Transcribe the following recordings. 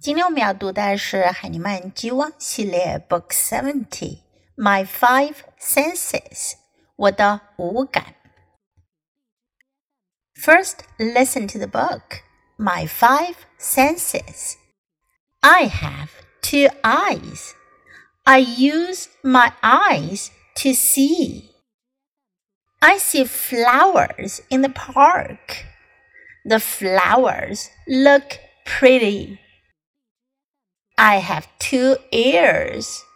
今天我们要读的是海尼曼 G1 系列 Book Seventy My Five Senses listen to the book. My five senses. I have two eyes. I use my eyes to see. I see flowers in the park. The flowers look pretty. I have two ears.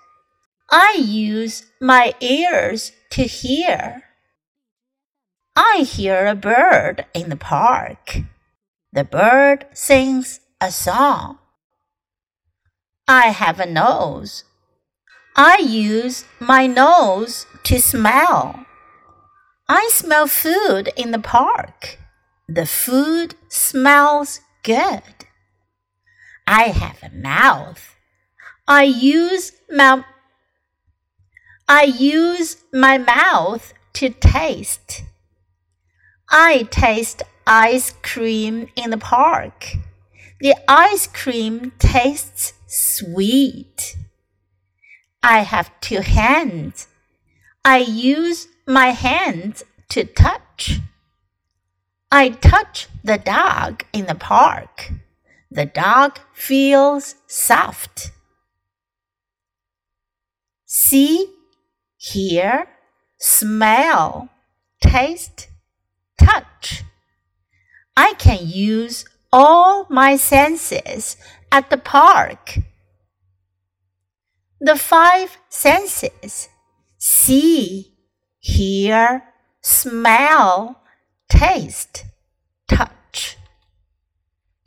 I use my ears to hear. I hear a bird in the park. The bird sings a song. I have a nose. I use my nose to smell. I smell food in the park. The food smells good. I have a mouth. I use my I use my mouth to taste. I taste ice cream in the park. The ice cream tastes sweet. I have two hands. I use my hands to touch. I touch the dog in the park. The dog feels soft. See, hear, smell, taste, touch. I can use all my senses at the park. The five senses see, hear, smell, taste.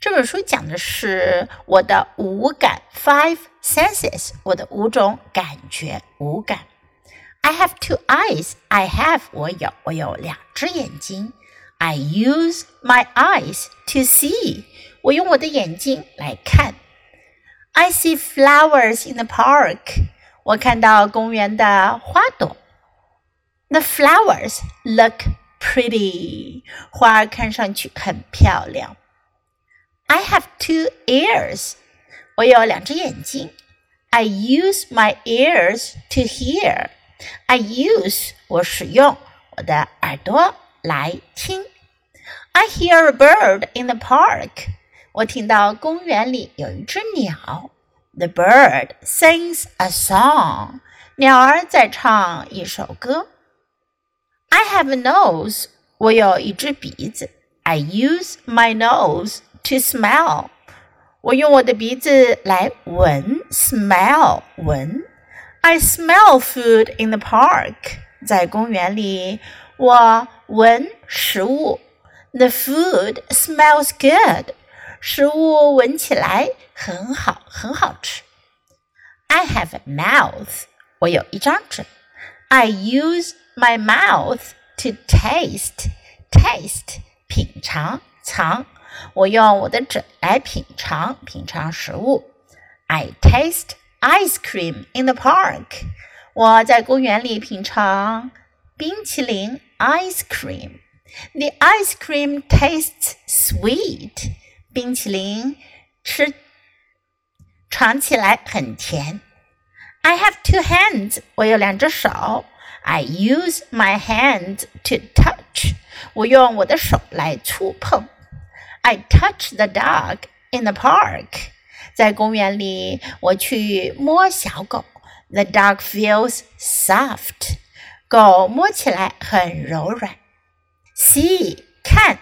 这本书讲的是我的五感 （five senses），我的五种感觉五感。I have two eyes. I have 我有，我有两只眼睛。I use my eyes to see. 我用我的眼睛来看。I see flowers in the park. 我看到公园的花朵。The flowers look pretty. 花儿看上去很漂亮。 I have two ears. 我有两只眼睛。I use my ears to hear. I use 我使用我的耳朵来听。I hear a bird in the park. 我听到公园里有一只鸟。The bird sings a song. 鸟儿在唱一首歌。I have a nose. 我有一只鼻子。I use my nose to smell. 我用我的鼻子来闻，smell 闻。I smell food in the park. 在公园里，我闻食物。The food smells good. 食物闻起来很好，很好吃。I have a mouth. 我有一张嘴。I use my mouth to taste. Taste 品尝尝。 我用我的嘴来品尝品尝食物。I taste ice cream in the park。我在公园里品尝冰淇淋 ice cream。The ice cream tastes sweet。冰淇淋吃尝起来很甜。I have two hands。我有两只手。I use my hand to touch。我用我的手来触碰。 I touch the dog in the park. 在公园里，我去摸小狗。The dog feels soft. 狗摸起来很柔软。See 看，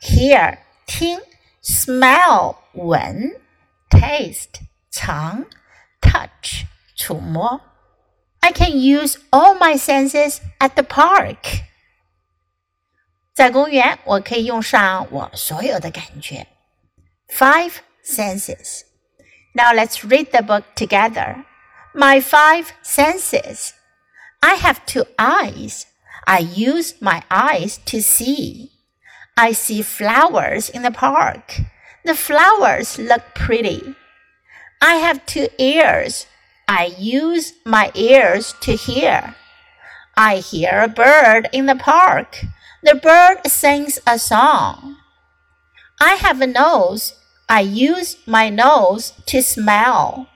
hear 听，smell 闻，taste 尝，touch 触摸。I can use all my senses at the park. 在公园，我可以用上我所有的感觉。Five senses. Now let's read the book together. My five senses. I have two eyes. I use my eyes to see. I see flowers in the park. The flowers look pretty. I have two ears. I use my ears to hear. I hear a bird in the park. The bird sings a song. I have a nose. I use my nose to smell.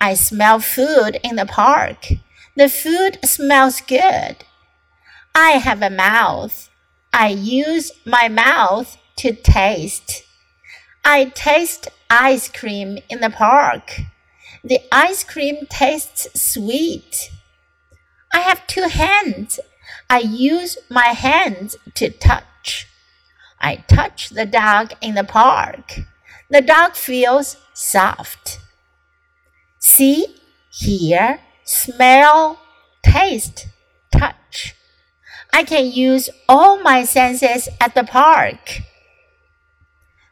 I smell food in the park. The food smells good. I have a mouth. I use my mouth to taste. I taste ice cream in the park. The ice cream tastes sweet. I have two hands. I use my hands to touch. I touch the dog in the park. The dog feels soft. See, hear, smell, taste, touch. I can use all my senses at the park.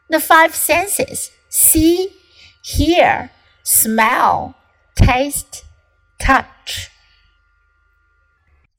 The five senses see, hear, smell, taste, touch.